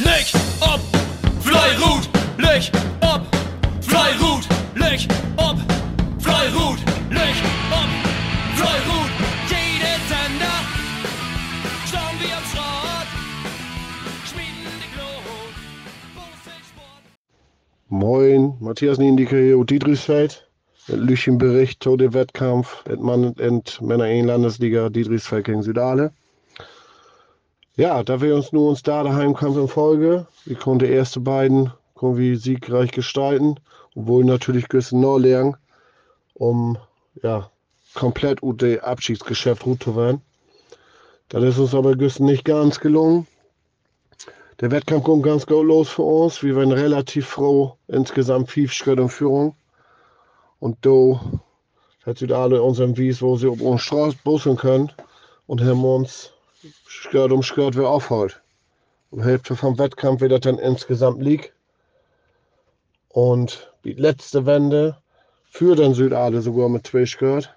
Leg ob, Fleirut, leg ob, Fleirut, leg ob, Fleirut, leg ob, Fleirut. Jede Sender, schauen wir am Schrott, schmieden die Glut. Moin, Matthias Niendike hier Dietrichsfeld. Mit Lüchen Bericht zu dem Wettkampf in Mann und Männer in Landesliga Dietrichsfeld gegen Südale. Ja, da wir uns nur uns da daheim Kampf in Folge. Wir konnten die erste beiden wir siegreich gestalten, obwohl natürlich Güssen lernen, um ja komplett dem Abschiedsgeschäft gut zu werden. Das ist uns aber Güssen nicht ganz gelungen. Der Wettkampf kommt ganz gut los für uns. Wir waren relativ froh, insgesamt fünf Schritte in Führung. Und da hat Südale unseren Wies, wo sie auf uns Straße bussen können und haben uns Skirt um Skirt wieder aufholt. Um Hälfte vom Wettkampf wird das dann insgesamt liegt. Und die letzte Wende führt dann Südale sogar mit zwei Skirt.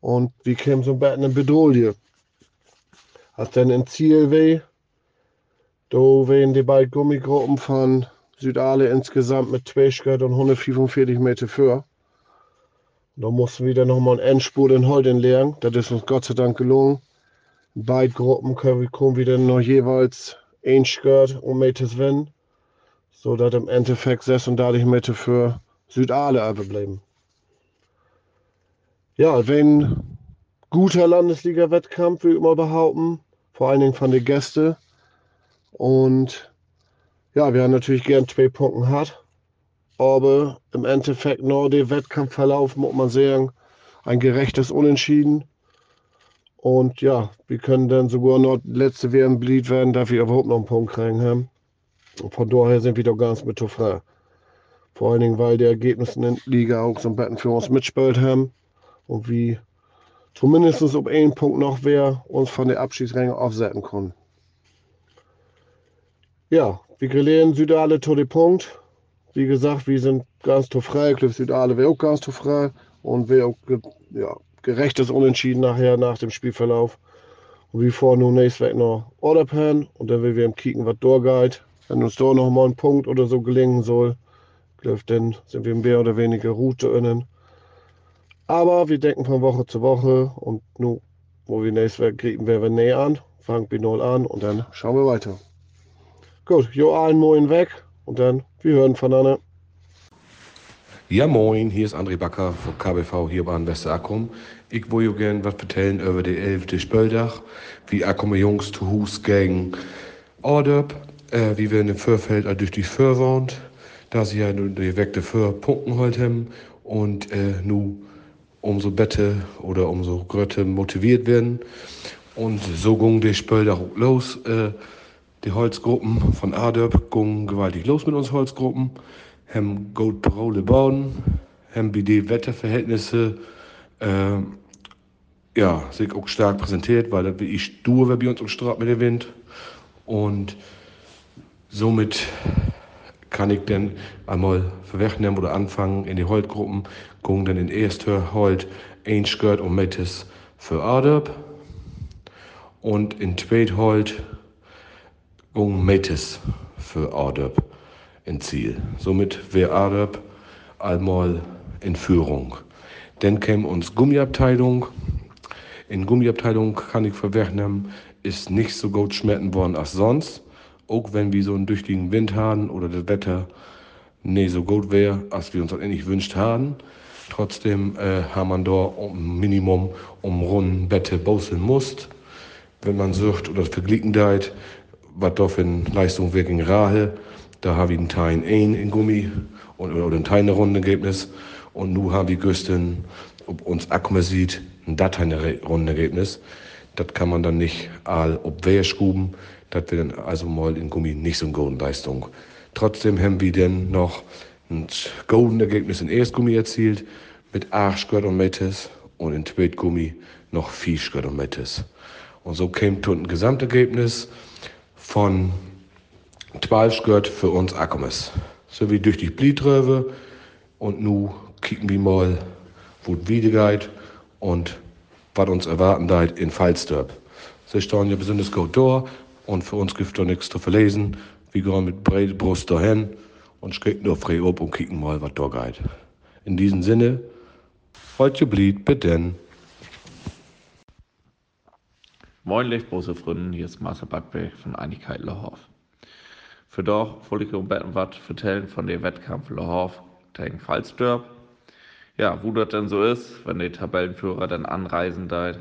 Und wir kämen so ein bisschen in Bedrohung. Als dann ein Ziel weh, da wären die beiden Gummigruppen von Südale insgesamt mit zwei Skirt und 145 Meter für. Da mussten wir dann nochmal einen Endspurt in Holden lernen. Das ist uns Gott sei Dank gelungen. Beide Gruppen kommen dann noch jeweils ein Skirt um Meter gewinnen. So dass im Endeffekt 36 Meter für Südale überbleiben. Ja, wenn guter Landesliga-Wettkampf, ich mal behaupten. Vor allen Dingen von den Gästen. Und ja, wir haben natürlich gern zwei Punkte gehabt. Aber im Endeffekt nur der Wettkampfverlauf, muss man sagen, ein gerechtes Unentschieden. Und ja, wir können dann sogar noch letzte WM Bleed werden, da wir überhaupt noch einen Punkt kriegen haben. Von daher sind wir doch ganz mit frei. Vor allen Dingen, weil die Ergebnisse in der Liga auch so ein bisschen für uns mitspielt haben. Und wie zumindest auf einen Punkt noch wer uns von der Abschiedsränge aufsetzen können. Ja, wir grillieren Südale zu dem Punkt. Wie gesagt, wir sind ganz zu frei. Cliff Südale wäre auch ganz zu frei. Und wäre auch ja, gerechtes Unentschieden nachher nach dem Spielverlauf. Und wie vor nun nächstes Weg noch Orderpan. Und dann will wir im Kicken, was durchgeht. Wenn uns da noch mal ein Punkt oder so gelingen soll, dann sind wir mehr oder weniger Route innen. Aber wir denken von Woche zu Woche. Und nun, wo wir nächstes Weg kriegen, wir näher an. Fangen wir null an und dann schauen wir weiter. Gut, jo allen Moin weg und dann, wir hören voneinander. Ja moin, hier ist André Backer von KBV hier bei Westerackrum. Ich euch gerne was erzählen über die 11. Spöldach, wie Akkumme Jungs zu Hus gegen Orderb, äh, wie wir in dem Förfeld all durch die Föhr wohnt, da sie ja nun die der Föhr Punkten heute haben und äh, nu umso bette oder umso grötter motiviert werden. Und so ging die Spöldach los. Äh, die Holzgruppen von Adörp gingen gewaltig los mit uns Holzgruppen, haben gut Rolle bauen, haben wie die Wetterverhältnisse äh, ja, sich auch stark präsentiert, weil das wie ich stur bei uns und Straat mit dem Wind. Und somit kann ich dann einmal verwechseln oder anfangen in die Holzgruppen, gingen dann in erster Holt ein Skirt und Mettes für Adörp und in zweit Holt Gung Metis für Adep in Ziel. Somit wäre Adep einmal in Führung. Dann käme uns Gummiabteilung. In Gummiabteilung kann ich verwechseln, ist nicht so gut schmecken worden als sonst. Auch wenn wir so einen tüchtigen Wind haben oder das Wetter nicht so gut wäre, als wir uns das eigentlich wünscht haben. Trotzdem äh, haben man da um Minimum um runden Bette bauseln muss. Wenn man sucht oder verglichen deit, was für eine Leistung wir gegen Rahe. Da habe ich einen Teil 1 in Gummi und, oder einen Teil eine Rundenergebnis. Und nun habe ich gestern, ob uns Akkume sieht, ein Datei Rundenergebnis. Das kann man dann nicht all ob wer schuben. Das wird dann also mal in Gummi nicht so eine gute Leistung. Trotzdem haben wir dann noch ein golden Ergebnis in Erstgummi erzielt mit 8 Skirt und in Zweitgummi noch 4 Skirt und Mettes. Und so käme ein Gesamtergebnis von 12 gehört für uns Akkumes. So wie durch die Blietröwe und nu kicken wir mal, wo geht und was uns erwarten deit in Falsterb. Sie stehen ja besonders gut da, Und für uns gibt es nichts zu verlesen. Wir gehen mit breiter Brust dahin und schicken nur frei ab und kicken mal, was da geht. In diesem Sinne, heute blieb, bitte. Moin, Lichtbose Freunde, hier ist Marcel Backberg von Einigkeit Lahorf. Wollte ich um was erzählen von dem Wettkampf Lahorf gegen Falsdörp. Ja, wo das denn so ist, wenn der Tabellenführer dann anreisen da,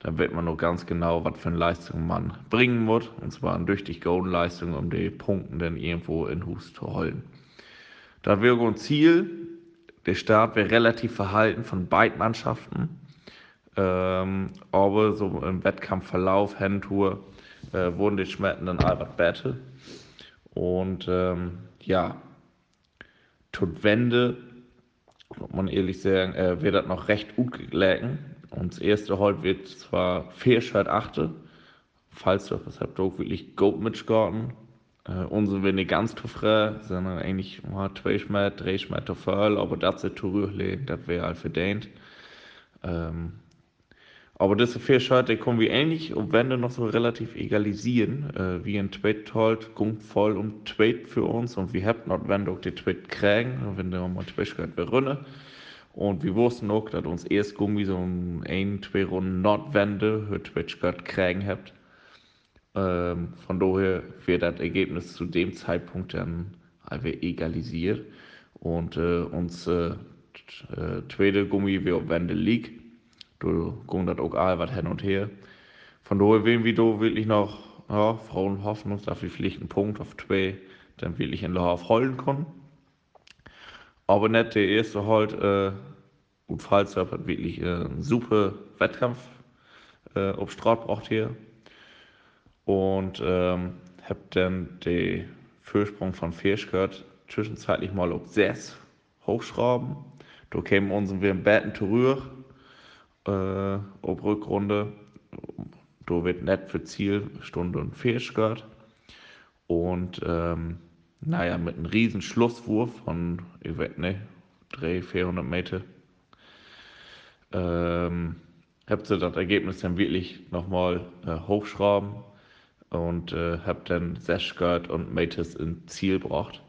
dann wird man noch ganz genau, was für eine Leistung man bringen muss. Und zwar eine durch die Golden-Leistung, um die Punkte dann irgendwo in Hus zu holen. Da wäre ein Ziel, der Start wäre relativ verhalten von beiden Mannschaften. Ähm, aber so im Wettkampfverlauf, Handtour, äh, wurden die Schmetten dann Albert Battle. Und ähm, ja, tut Wende, muss man ehrlich sagen, äh, wird das noch recht gut gelegen. Und das erste Halt wird zwar Schalt achte, falls du das habt auch wirklich gut mitgegangen. Äh, unsere werden nicht ganz zu frei, sondern eigentlich mal zwei Schmetter, drei Schmetter voll, aber das ist zu rührlich, das wäre halt verdient. Ähm, aber diese vier Schritte kommen wir ähnlich und werden noch so relativ egalisieren. Äh, wie ein Tweet halt, kommt voll um Tweet für uns und wir haben noch, wenn auch die Tweet kriegen, wenn wir mal Tweet gehört berunnen. Und wir wussten auch, dass uns erst Gummi so ein, zwei Runden Nordwende für Twitch gehört kriegen habt. Ähm, von daher wird das Ergebnis zu dem Zeitpunkt dann einfach egalisiert und äh, uns äh, äh, zweite Gummi wie auf Wende liegt du ging das auch all was hin und her. Von daher werden wir da wirklich noch, ja, Frauen hoffen uns, dass wir vielleicht einen Punkt auf zwei dann wirklich in Lauf holen können. Aber nicht der erste halt, äh, gut, Fallstab hat wirklich äh, einen super Wettkampf äh, auf Straat braucht hier. Und ähm, hab dann den Fürsprung von Fisch gehört, zwischenzeitlich mal auf 6 hochschrauben. Da kämen uns wir im Betten zurück äh, ob Rückrunde. Da wird nicht für Ziel Stunde und gehört. Und ähm, naja, mit einem riesen Schlusswurf von, ich weiß nicht, 300, 400 Meter, ähm, habt ihr das Ergebnis dann wirklich nochmal äh, hochschrauben und äh, habt dann Seschgard und Matis ins Ziel gebracht.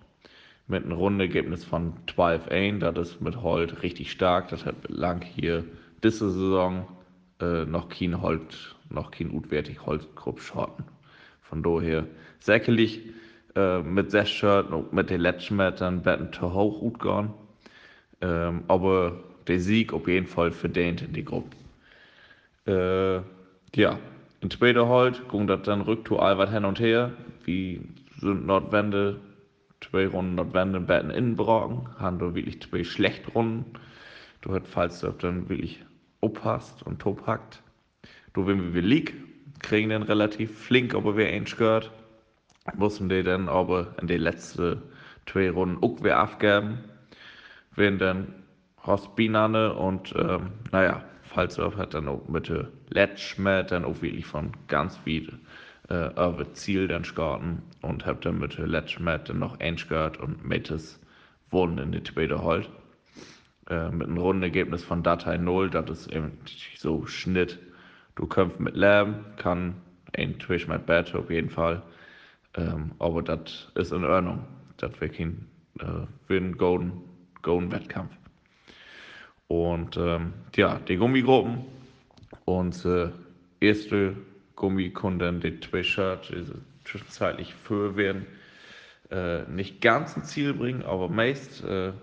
Mit einem Rundenergebnis von 12-1, das ist mit Holt richtig stark, das hat lang hier diese Saison äh, noch kein Holz, noch kein utwertig Holzgrupp schotten. Von daher sicherlich äh, mit sechs Shirt und mit den letzten Metern werden zu hoch gut gehen. Ähm, aber der Sieg auf jeden Fall verdient in die Gruppe. Äh, ja, in zweiter Halt ging das dann rücktour allweit hin und her. Wie sind Nordwende, zwei Runden Nordwende in Betten Innenbrocken, haben da wirklich zwei schlechte Runden. Du hört Falsdorf dann wirklich oppasst und tophackt. Du, wenn wir lieg, kriegen den relativ flink, aber wir eins gehört. Mussten die dann aber in den letzten zwei Runden auch wieder abgeben. Wenn dann Horst Binane und, ähm, naja, Falsdorf hat dann auch mit der Letschmet dann auch wirklich von ganz viel äh, Ziel dann starten und hab dann mit der Letschmet dann noch eins gehört und Mettes wurden in die zweite Halt. Äh, mit einem Rundenergebnis von Datei 0, das ist eben so Schnitt. Du kämpfst mit Lärm, kann ein Twitch mit Bett auf jeden Fall. Ähm, aber das ist in Ordnung. Das wäre kein äh, Win, Golden, Golden Wettkampf. Und ähm, ja, die Gummigruppen. Und äh, erste Gummikunden, die Twitch-Shirt, zwischenzeitlich für werden, äh, nicht ganz ein Ziel bringen, aber meist äh,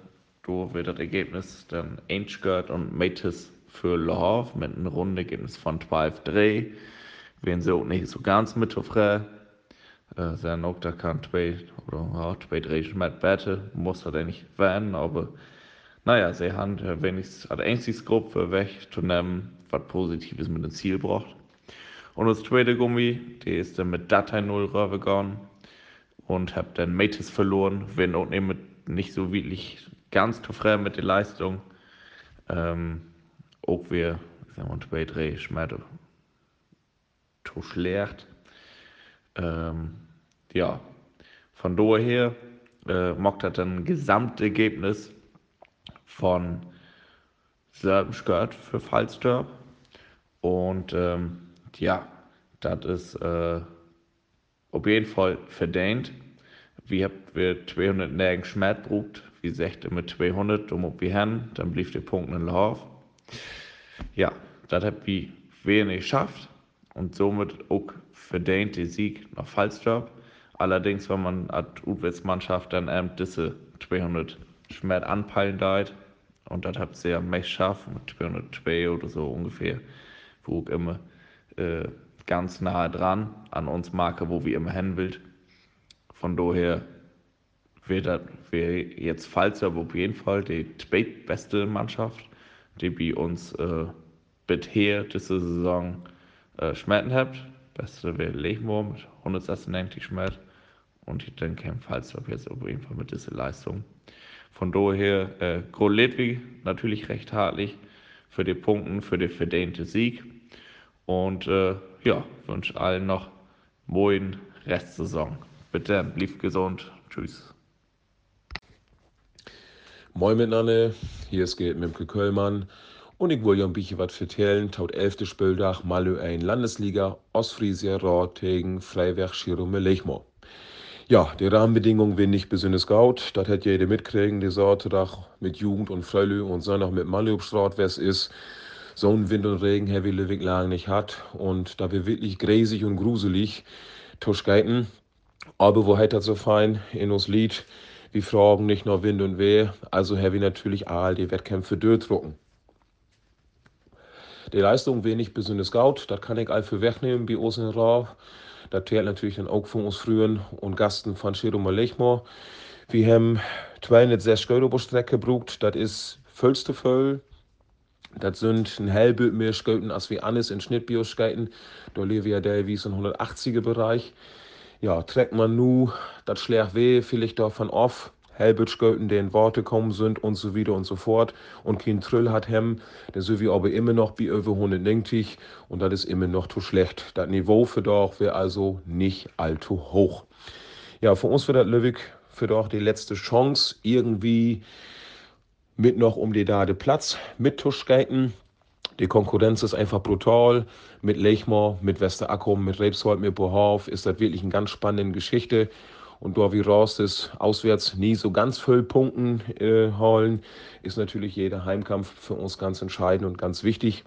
da wird das Ergebnis dann Aingeard und Matis für Love mit einem Rundenergebnis von 12-3. Wenn sie auch nicht so ganz mitzufrieden. Äh, sein auch da kann 2 oder ja, 2-3 mit Bette, muss er nicht werden, aber naja, sie haben äh, wenigstens als einziges Gruppe wegzunehmen, was Positives mit dem Ziel braucht. Und das zweite Gummi, die ist dann mit Datei 0 rübergegangen und hab dann Matis verloren, wenn auch nicht, mit, nicht so wirklich ganz zufrieden mit der Leistung. Ähm, auch wir, sagen wir, zwei, drei Schmetter zu schlecht. Ähm, ja, von daher äh, macht das ein Gesamtergebnis von Serbenskirt für Falsdorp. Und ähm, ja, das ist äh, auf jeden Fall verdient. Wir haben 200 Nägen Schmerz wie gesagt, mit 200, um ob wir haben, dann blieb der Punkt in Lauf. Ja, das hat wir wenig geschafft und somit auch verdient den Sieg nach Fallstab. Allerdings, wenn man als Utwärtsmannschaft dann eben diese 200 Schmerz anpeilen deit, und das hat sehr mächtig geschafft, mit 202 oder so ungefähr, wo ich immer äh, ganz nahe dran an uns Marke, wo wir immer hin will. Von daher das wär jetzt Falzer auf jeden Fall die zweitbeste Mannschaft, die bei uns äh, bisher diese Saison äh, schmerzen hat. Beste wäre Lechmoor mit 196 Schmerz und ich denke, Falzer jetzt auf jeden Fall mit dieser Leistung. Von daher, äh, Groletwig natürlich recht hartlich für die Punkte, für den verdiente Sieg. Und äh, ja, wünsche allen noch moin Restsaison. Bitte, blieb gesund. Tschüss. Moin miteinander, hier ist Gerd Mimke Köllmann und ich will ja ein bisschen was vertellen. Taut 11. Spieldach, Malö ein Landesliga, Ostfriesia, Rot, Tegen, Freiwerk, Schirume, Lechmo. Ja, die Rahmenbedingungen werden nicht besonders gut. Das hat jeder mitkriegen, die Sorte mit Jugend und Frölü und so noch mit Malö Straat, es ist so ein Wind und Regen Herr Willewig lang nicht hat. Und da wir wirklich gräsig und gruselig Tuschgeiten. Aber wo hat das so fein in uns Lied? Wir fragen nicht nur Wind und Weh, also wir natürlich all die Wettkämpfe durchdrucken. Die Leistung wenig besonders gut, das kann ich all für wegnehmen bei uns in Rauf. Das zählt natürlich dann auch von uns frühen und Gasten von Cherume Lechmo. Wir haben 206 Euro Strecke gebraucht, das ist vollste voll. Das sind ein Hellbild mehr Sköten als wie alles in Schnittbioskaten. Da leben wir ja wie so ein 180er Bereich. Ja, trägt man nu, das schlägt weh, vielleicht davon auf. Hellbildschgöten, der in Worte kommen sind und so weiter und so fort. Und kein Trill hat hem, der so wie aber immer noch bei über 190 und das ist immer noch zu schlecht. Das Niveau für doch wäre also nicht allzu hoch. Ja, für uns wird das Löwig für doch die letzte Chance, irgendwie mit noch um die Dade Platz mit Tuschgeiten. Die Konkurrenz ist einfach brutal. Mit Lechmor, mit Westerakkum, mit Rebswald, mit Bohauf ist das wirklich eine ganz spannende Geschichte. Und wie raus ist, auswärts nie so ganz voll Punkten äh, holen, ist natürlich jeder Heimkampf für uns ganz entscheidend und ganz wichtig.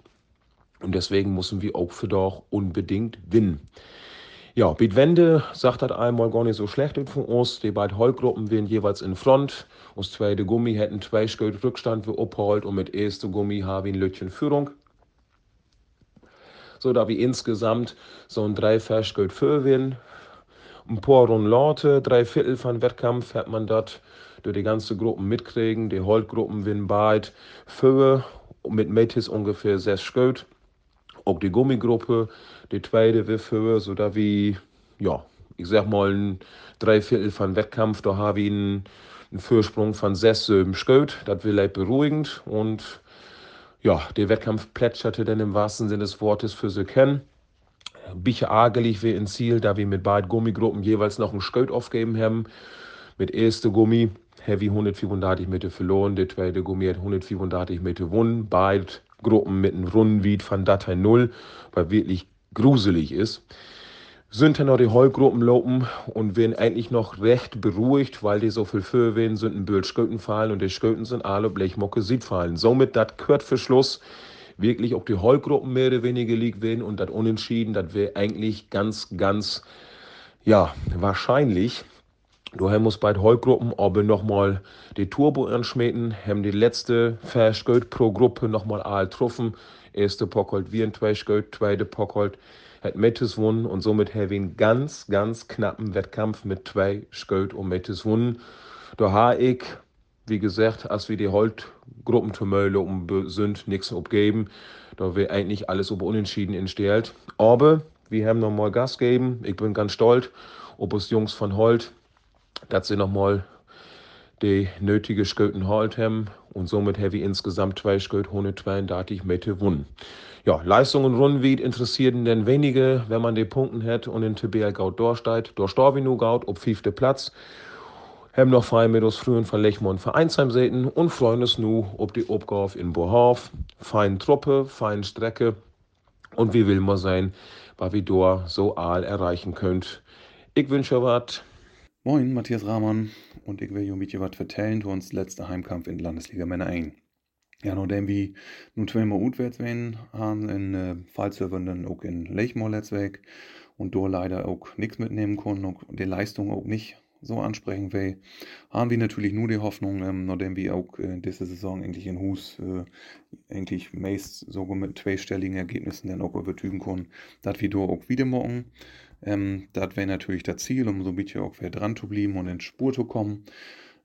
Und deswegen müssen wir auch für doch unbedingt gewinnen. Ja, Wende sagt das einmal gar nicht so schlecht von uns. Die beiden Heulgruppen werden jeweils in Front. Uns zweite Gummi hätten zwei Schritt Rückstand für abholt und mit erste Gummi haben wir ein Lütchen Führung. So, da wir insgesamt so ein drei Verschgeld werden. Ein paar Runden Leute, drei Viertel von Wettkampf hat man dort durch die ganze Gruppe mitkriegen. Die Holtgruppen werden beide für mit Metis ungefähr sechs Schritt. Auch die Gummigruppe die tweede wir für, so da wie, ja, ich sag mal, ein Dreiviertel von Wettkampf, da habe ich einen, Vorsprung von sechs, sieben Schritt. Das will beruhigend und ja, der Wettkampf plätscherte dann im wahrsten Sinne des Wortes für sie kennen. Bisschen ärgerlich wie in Ziel, da wir mit beiden Gummigruppen jeweils noch einen Schritt aufgeben haben. Mit erste Gummi Heavy 135 Meter verloren, der zweite Gummi hat 135 Meter gewonnen. Beide Gruppen mit einem Rundenwied von Datei 0, weil wirklich gruselig ist, sind dann noch die Heulgruppen lopen und werden eigentlich noch recht beruhigt, weil die so viel für werden, sind ein Bild Sköten fallen und die Sköten sind alle Blechmocke Sieb fallen. Somit das gehört für Schluss wirklich ob die Heulgruppen mehr oder weniger liegt werden und das Unentschieden, das wäre eigentlich ganz, ganz, ja, wahrscheinlich. Daher muss bei den Heulgruppen aber nochmal die Turbo anschmieden, haben die letzte Verschgöt pro Gruppe nochmal all getroffen erste Pockhold wie ein Tweischgeld, zweite Pockhold hat Mettes gewonnen und somit haben wir einen ganz, ganz knappen Wettkampf mit zwei Schgeld und Mettes gewonnen. Da habe ich, wie gesagt, als wir die Holt-Gruppentumöle um sind, nichts abgeben. Da wir eigentlich alles über Unentschieden entstellt. Aber wir haben nochmal Gas gegeben. Ich bin ganz stolz, ob es Jungs von Holt, dass sie nochmal die nötige Schöten halt haben und somit habe ich insgesamt zwei Schöten 132 Meter gewonnen. Ja, Leistungen Rundwied interessieren denn wenige, wenn man die Punkten hat und in TBL Gaut durchsteigt. Durchstor wie nur Gaut, ob fünfte Platz. Haben noch frei mit uns frühen von Lechmond Vereinsheim säten und freuen uns nu ob die Obgauf in Bohauf. Fein Truppe, fein Strecke und wie will man sein, was wir so all erreichen könnt Ich wünsche was. Moin, Matthias Rahmann und ich will euch ein bisschen was vertellen zu uns letzter Heimkampf in Landesliga Männer 1. Ja, nachdem wir nun zweimal utwärts waren, haben in äh, Fallservern auch in Lechmoor letztweg und da leider auch nichts mitnehmen konnten und die Leistung auch nicht so ansprechen will, haben wir natürlich nur die Hoffnung, ähm, nachdem wir auch äh, diese Saison eigentlich in Hus äh, eigentlich meist sogar mit zweistelligen Ergebnissen dann auch übertügen können, dass wir da auch wieder morgen ähm, das wäre natürlich das Ziel, um so ein bisschen auch wieder dran zu bleiben und in Spur zu kommen.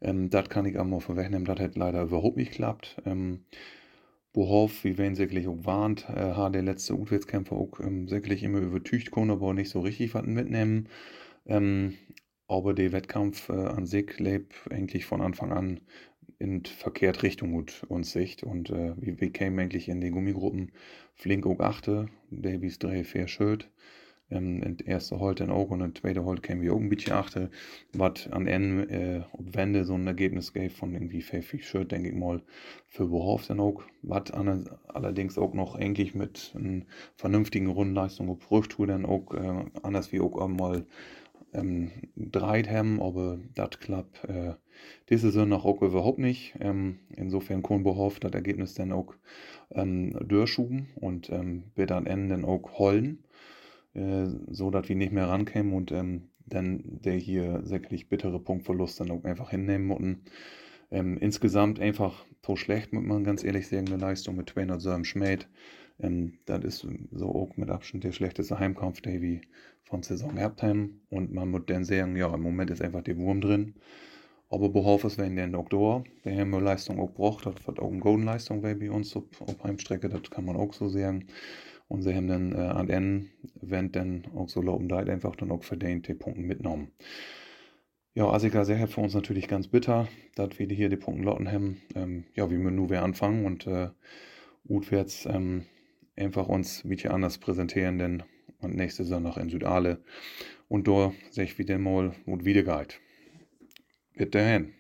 Ähm, das kann ich aber vorwegnehmen, das hat leider überhaupt nicht geklappt. Ähm, Bohoff, wie wenn sicherlich auch warnt, äh, hat der letzte Utwärtskämpfer auch ähm, sicherlich immer übertücht können, aber nicht so richtig was mitnehmen. Ähm, aber der Wettkampf äh, an sich lebt eigentlich von Anfang an in verkehrt Richtung gut uns Sicht und äh, wir, wir kämen eigentlich in den Gummigruppen flink auch achte, Davies drei fair Shirt. Ähm, in erste Holt dann auch und in der zweite Holt kämen wir auch ein bisschen achte, was an Ende, äh, ob Wende ein Ergebnis gab von irgendwie fair Shirt, denke ich mal, für Bohoff dann auch, was allerdings auch noch eigentlich mit einer vernünftigen Rundenleistung geprüft wurde, dann auch äh, anders wie auch mal ähm, dreit haben, aber das klappt äh, diese Saison auch überhaupt nicht. Ähm, insofern Kohlenbehoff das Ergebnis dann auch ähm, durchschuben und ähm, wird am Ende dann auch holen, äh, so dass wir nicht mehr rankämen und ähm, dann der hier sicherlich bittere Punktverlust dann auch einfach hinnehmen mussten. Ähm, insgesamt einfach so schlecht, muss man ganz ehrlich sagen, eine Leistung mit 207 Schmäht. Ähm, das ist so auch mit Abstand der schlechteste Heimkampf, der wir von Saison gehabt. Und man muss dann sagen, ja, im Moment ist einfach der Wurm drin. Aber behaupte es, wenn der Doktor, der haben wir Leistung auch braucht, das wird auch eine Golden-Leistung bei uns auf Heimstrecke, das kann man auch so sagen. Und sie haben dann äh, an Ende, wenn dann auch so loben da einfach dann auch verdient die Punkte mitgenommen. Ja, Asika sehr für uns natürlich ganz bitter, dass wir hier die Punkte lotten haben. Ähm, ja, wie wir nur wieder anfangen und äh, utwärts ähm, einfach uns ein bisschen anders präsentieren, denn und nächste noch in Südale. Und da sehe ich wieder mal, wo wieder geht. Bitte hin.